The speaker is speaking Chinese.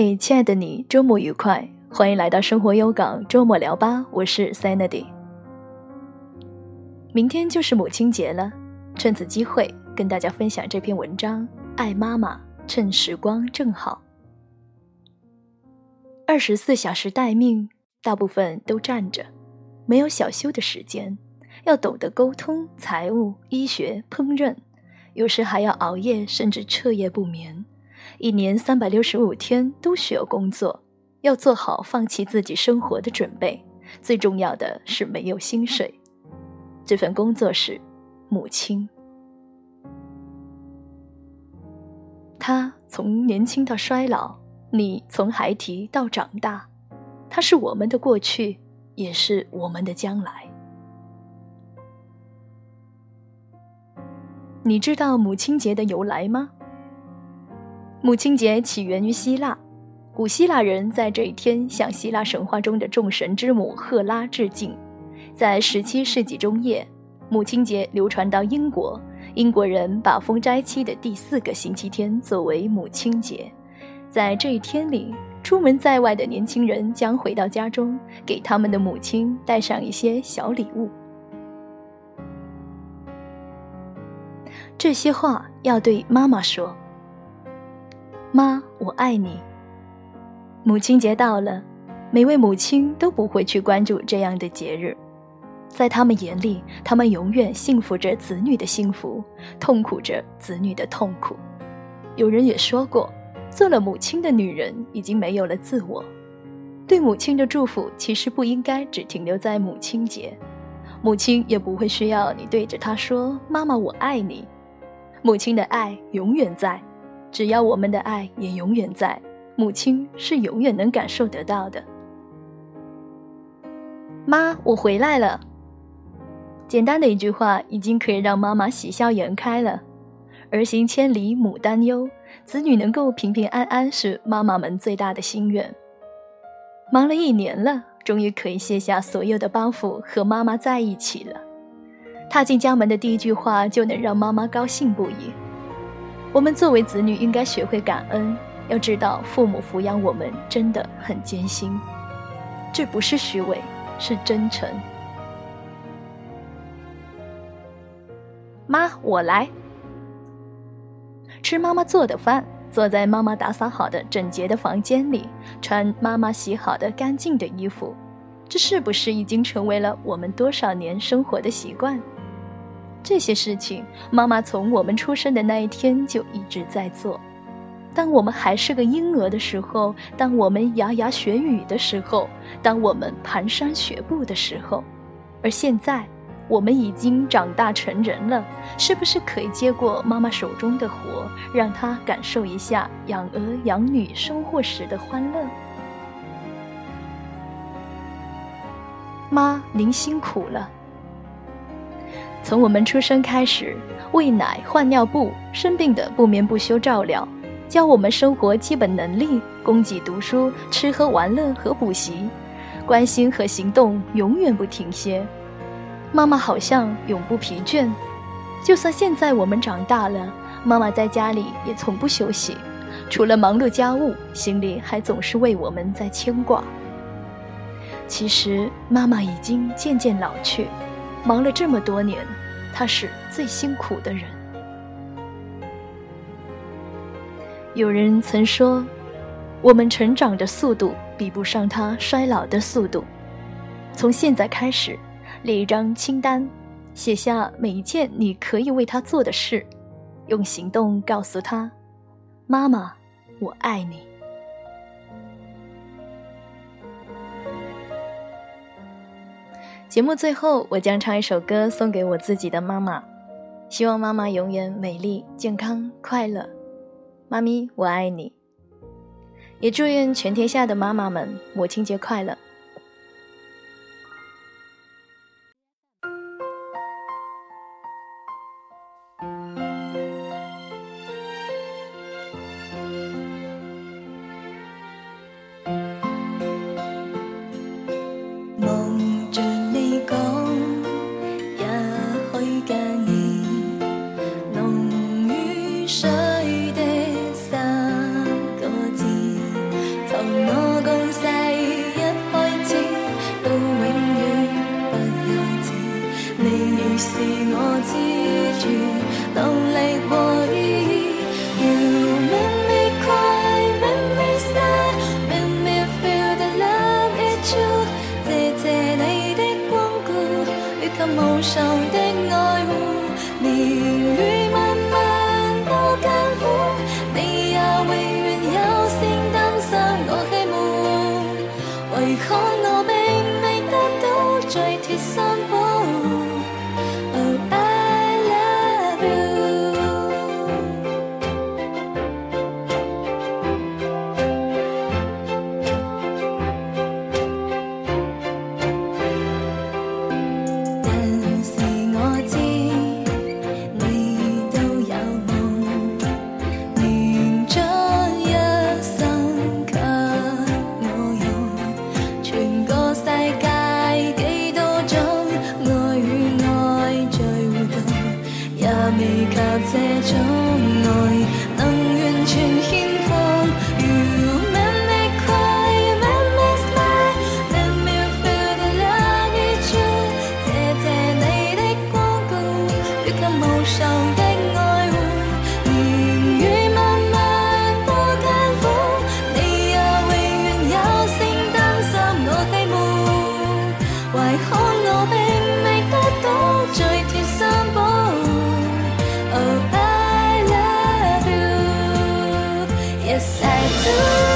嘿，亲爱的你，周末愉快！欢迎来到生活优港周末聊吧，我是 Sandy。明天就是母亲节了，趁此机会跟大家分享这篇文章：爱妈妈，趁时光正好。二十四小时待命，大部分都站着，没有小休的时间，要懂得沟通、财务、医学、烹饪。有时还要熬夜，甚至彻夜不眠。一年三百六十五天都需要工作，要做好放弃自己生活的准备。最重要的是没有薪水。这份工作是母亲。她从年轻到衰老，你从孩提到长大，他是我们的过去，也是我们的将来。你知道母亲节的由来吗？母亲节起源于希腊，古希腊人在这一天向希腊神话中的众神之母赫拉致敬。在17世纪中叶，母亲节流传到英国，英国人把封斋期的第四个星期天作为母亲节。在这一天里，出门在外的年轻人将回到家中，给他们的母亲带上一些小礼物。这些话要对妈妈说。妈，我爱你。母亲节到了，每位母亲都不会去关注这样的节日，在他们眼里，他们永远幸福着子女的幸福，痛苦着子女的痛苦。有人也说过，做了母亲的女人已经没有了自我。对母亲的祝福其实不应该只停留在母亲节，母亲也不会需要你对着她说“妈妈，我爱你”。母亲的爱永远在，只要我们的爱也永远在，母亲是永远能感受得到的。妈，我回来了。简单的一句话，已经可以让妈妈喜笑颜开了。儿行千里母担忧，子女能够平平安安是妈妈们最大的心愿。忙了一年了，终于可以卸下所有的包袱，和妈妈在一起了。踏进家门的第一句话就能让妈妈高兴不已。我们作为子女应该学会感恩，要知道父母抚养我们真的很艰辛，这不是虚伪，是真诚。妈，我来吃妈妈做的饭，坐在妈妈打扫好的整洁的房间里，穿妈妈洗好的干净的衣服，这是不是已经成为了我们多少年生活的习惯？这些事情，妈妈从我们出生的那一天就一直在做。当我们还是个婴儿的时候，当我们牙牙学语的时候，当我们蹒跚学步的时候，而现在，我们已经长大成人了，是不是可以接过妈妈手中的活，让她感受一下养儿养女收获时的欢乐？妈，您辛苦了。从我们出生开始，喂奶、换尿布，生病的不眠不休照料，教我们生活基本能力，供给读书、吃喝玩乐和补习，关心和行动永远不停歇。妈妈好像永不疲倦，就算现在我们长大了，妈妈在家里也从不休息，除了忙碌家务，心里还总是为我们在牵挂。其实，妈妈已经渐渐老去。忙了这么多年，他是最辛苦的人。有人曾说，我们成长的速度比不上他衰老的速度。从现在开始，列一张清单，写下每一件你可以为他做的事，用行动告诉他：“妈妈，我爱你。”节目最后，我将唱一首歌送给我自己的妈妈，希望妈妈永远美丽、健康、快乐。妈咪，我爱你。也祝愿全天下的妈妈们母亲节快乐。place I do.